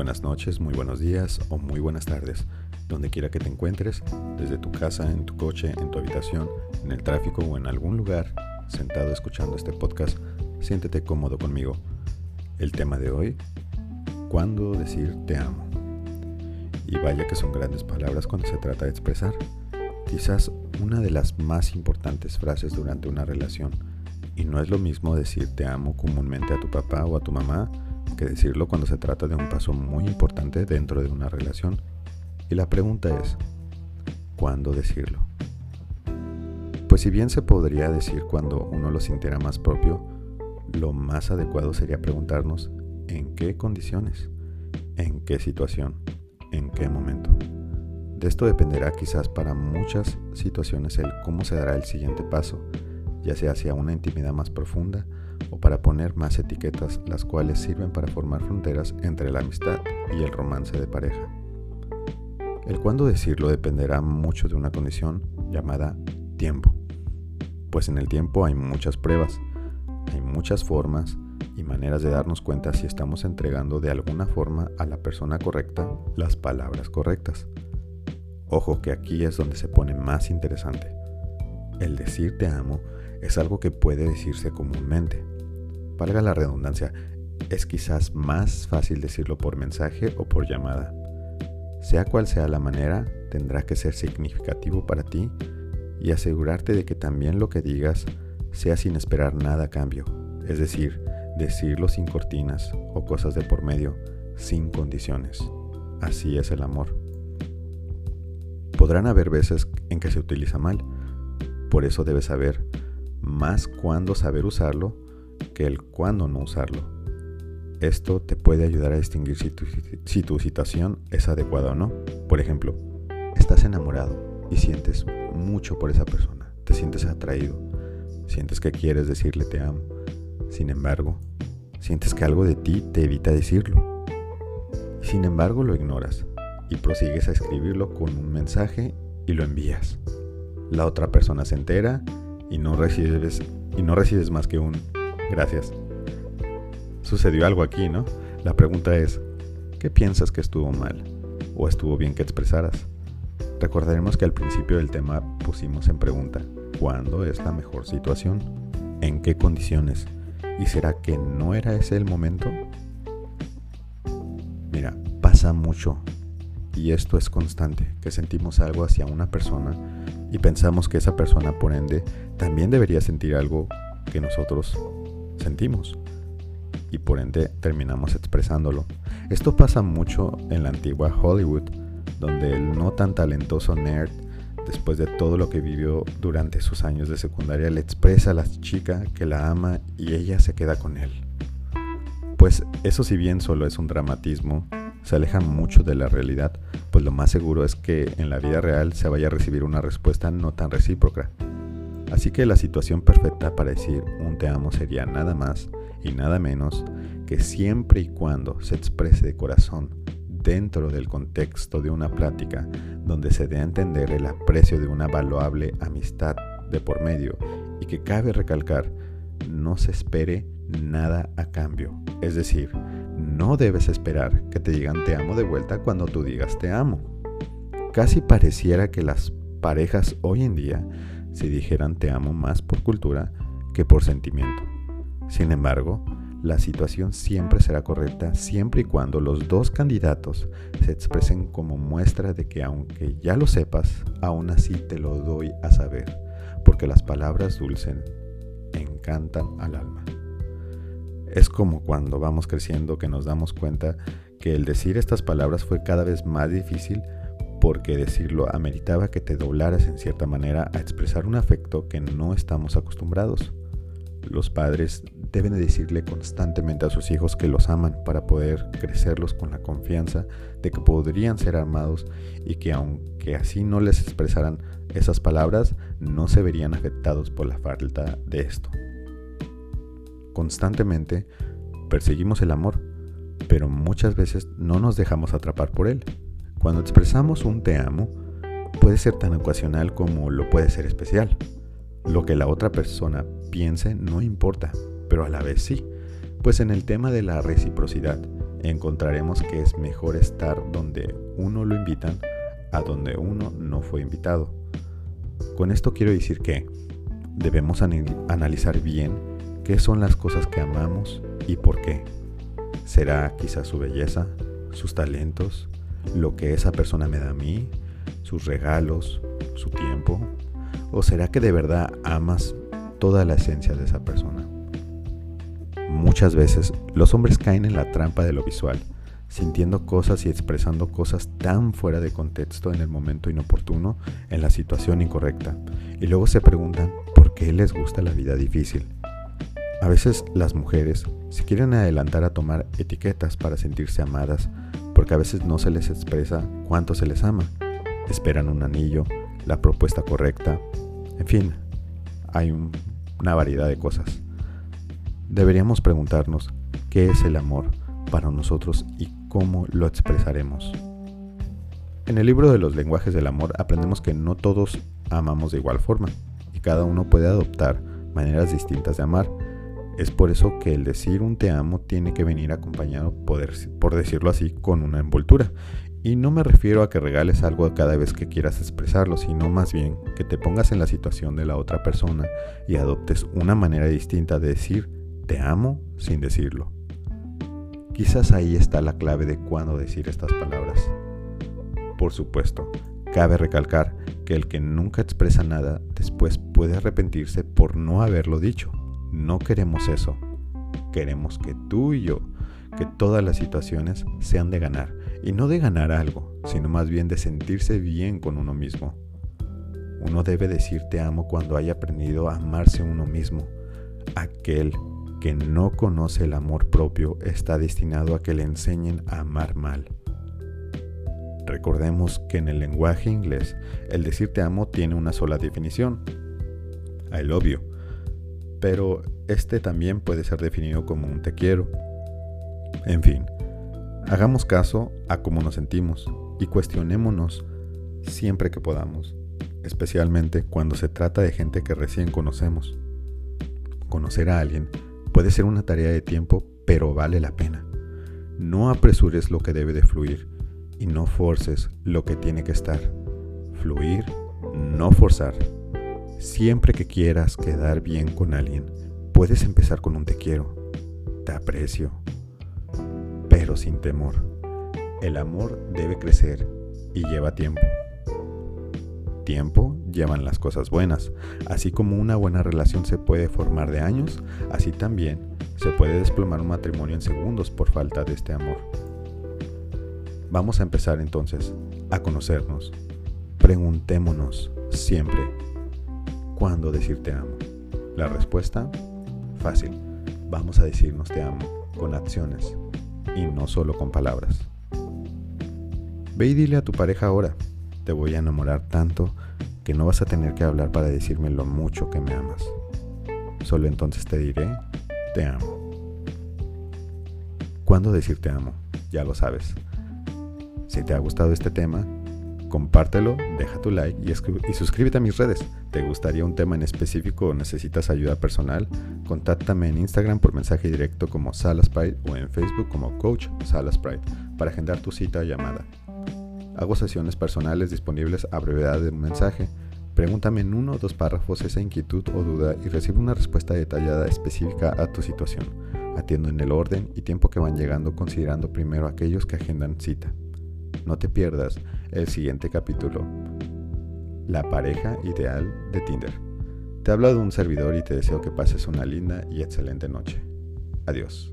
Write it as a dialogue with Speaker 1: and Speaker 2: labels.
Speaker 1: buenas noches, muy buenos días o muy buenas tardes, donde quiera que te encuentres, desde tu casa, en tu coche, en tu habitación, en el tráfico o en algún lugar, sentado escuchando este podcast, siéntete cómodo conmigo. El tema de hoy, ¿cuándo decir te amo? Y vaya que son grandes palabras cuando se trata de expresar. Quizás una de las más importantes frases durante una relación. Y no es lo mismo decir te amo comúnmente a tu papá o a tu mamá que decirlo cuando se trata de un paso muy importante dentro de una relación. Y la pregunta es, ¿cuándo decirlo? Pues si bien se podría decir cuando uno lo sintiera más propio, lo más adecuado sería preguntarnos en qué condiciones, en qué situación, en qué momento. De esto dependerá quizás para muchas situaciones el cómo se dará el siguiente paso, ya sea hacia una intimidad más profunda o para poner más etiquetas las cuales sirven para formar fronteras entre la amistad y el romance de pareja. El cuándo decirlo dependerá mucho de una condición llamada tiempo, pues en el tiempo hay muchas pruebas, hay muchas formas y maneras de darnos cuenta si estamos entregando de alguna forma a la persona correcta las palabras correctas. Ojo que aquí es donde se pone más interesante. El decir te amo es algo que puede decirse comúnmente. Valga la redundancia, es quizás más fácil decirlo por mensaje o por llamada. Sea cual sea la manera, tendrá que ser significativo para ti y asegurarte de que también lo que digas sea sin esperar nada a cambio, es decir, decirlo sin cortinas o cosas de por medio, sin condiciones. Así es el amor. Podrán haber veces en que se utiliza mal, por eso debes saber más cuándo saber usarlo que el cuándo no usarlo. Esto te puede ayudar a distinguir si tu, si tu situación es adecuada o no. Por ejemplo, estás enamorado y sientes mucho por esa persona, te sientes atraído, sientes que quieres decirle te amo. Sin embargo, sientes que algo de ti te evita decirlo. Sin embargo, lo ignoras y prosigues a escribirlo con un mensaje y lo envías. La otra persona se entera y no recibes, y no recibes más que un gracias. Sucedió algo aquí, ¿no? La pregunta es, ¿qué piensas que estuvo mal? ¿O estuvo bien que expresaras? Recordaremos que al principio del tema pusimos en pregunta, ¿cuándo es la mejor situación? ¿En qué condiciones? ¿Y será que no era ese el momento? Mira, pasa mucho y esto es constante, que sentimos algo hacia una persona y pensamos que esa persona por ende también debería sentir algo que nosotros sentimos y por ende terminamos expresándolo. Esto pasa mucho en la antigua Hollywood, donde el no tan talentoso nerd, después de todo lo que vivió durante sus años de secundaria, le expresa a la chica que la ama y ella se queda con él. Pues eso si bien solo es un dramatismo, se aleja mucho de la realidad, pues lo más seguro es que en la vida real se vaya a recibir una respuesta no tan recíproca. Así que la situación perfecta para decir un te amo sería nada más y nada menos que siempre y cuando se exprese de corazón dentro del contexto de una plática donde se dé a entender el aprecio de una valuable amistad de por medio y que cabe recalcar no se espere nada a cambio. Es decir, no debes esperar que te digan te amo de vuelta cuando tú digas te amo. Casi pareciera que las parejas hoy en día se dijeran te amo más por cultura que por sentimiento. Sin embargo, la situación siempre será correcta siempre y cuando los dos candidatos se expresen como muestra de que aunque ya lo sepas, aún así te lo doy a saber, porque las palabras dulcen encantan al alma. Es como cuando vamos creciendo que nos damos cuenta que el decir estas palabras fue cada vez más difícil porque decirlo ameritaba que te doblaras en cierta manera a expresar un afecto que no estamos acostumbrados. Los padres deben decirle constantemente a sus hijos que los aman para poder crecerlos con la confianza de que podrían ser amados y que aunque así no les expresaran esas palabras, no se verían afectados por la falta de esto. Constantemente perseguimos el amor, pero muchas veces no nos dejamos atrapar por él. Cuando expresamos un te amo, puede ser tan ocasional como lo puede ser especial. Lo que la otra persona piense no importa, pero a la vez sí, pues en el tema de la reciprocidad encontraremos que es mejor estar donde uno lo invitan a donde uno no fue invitado. Con esto quiero decir que debemos analizar bien qué son las cosas que amamos y por qué. ¿Será quizás su belleza, sus talentos, lo que esa persona me da a mí, sus regalos, su tiempo? ¿O será que de verdad amas toda la esencia de esa persona? Muchas veces los hombres caen en la trampa de lo visual, sintiendo cosas y expresando cosas tan fuera de contexto en el momento inoportuno, en la situación incorrecta, y luego se preguntan por qué les gusta la vida difícil. A veces las mujeres se quieren adelantar a tomar etiquetas para sentirse amadas, porque a veces no se les expresa cuánto se les ama. Esperan un anillo, la propuesta correcta, en fin, hay una variedad de cosas. Deberíamos preguntarnos qué es el amor para nosotros y cómo lo expresaremos. En el libro de los lenguajes del amor aprendemos que no todos amamos de igual forma y cada uno puede adoptar maneras distintas de amar. Es por eso que el decir un te amo tiene que venir acompañado, por decirlo así, con una envoltura. Y no me refiero a que regales algo cada vez que quieras expresarlo, sino más bien que te pongas en la situación de la otra persona y adoptes una manera distinta de decir te amo sin decirlo. Quizás ahí está la clave de cuándo decir estas palabras. Por supuesto, cabe recalcar que el que nunca expresa nada después puede arrepentirse por no haberlo dicho. No queremos eso. Queremos que tú y yo, que todas las situaciones sean de ganar. Y no de ganar algo, sino más bien de sentirse bien con uno mismo. Uno debe decir te amo cuando haya aprendido a amarse uno mismo. Aquel que no conoce el amor propio está destinado a que le enseñen a amar mal. Recordemos que en el lenguaje inglés el decir te amo tiene una sola definición, I love you, pero este también puede ser definido como un te quiero. En fin, hagamos caso a cómo nos sentimos y cuestionémonos siempre que podamos, especialmente cuando se trata de gente que recién conocemos. Conocer a alguien Puede ser una tarea de tiempo, pero vale la pena. No apresures lo que debe de fluir y no forces lo que tiene que estar. Fluir, no forzar. Siempre que quieras quedar bien con alguien, puedes empezar con un te quiero, te aprecio, pero sin temor. El amor debe crecer y lleva tiempo tiempo llevan las cosas buenas. Así como una buena relación se puede formar de años, así también se puede desplomar un matrimonio en segundos por falta de este amor. Vamos a empezar entonces a conocernos. Preguntémonos siempre, ¿cuándo decir te amo? La respuesta, fácil. Vamos a decirnos te amo con acciones y no solo con palabras. Ve y dile a tu pareja ahora, te voy a enamorar tanto que no vas a tener que hablar para decirme lo mucho que me amas. Solo entonces te diré, te amo. ¿Cuándo decir te amo? Ya lo sabes. Si te ha gustado este tema, compártelo, deja tu like y, y, suscríbete a mis redes. ¿Te gustaría un tema en específico o necesitas ayuda personal? Contáctame en Instagram por mensaje directo como Salasprite o en Facebook como Coach Salasprite para agendar tu cita o llamada. Hago sesiones personales disponibles a brevedad de un mensaje. Pregúntame en uno o dos párrafos esa inquietud o duda y recibo una respuesta detallada específica a tu situación. Atiendo en el orden y tiempo que van llegando considerando primero aquellos que agendan cita. No te pierdas el siguiente capítulo. La pareja ideal de Tinder. Te hablo de un servidor y te deseo que pases una linda y excelente noche. Adiós.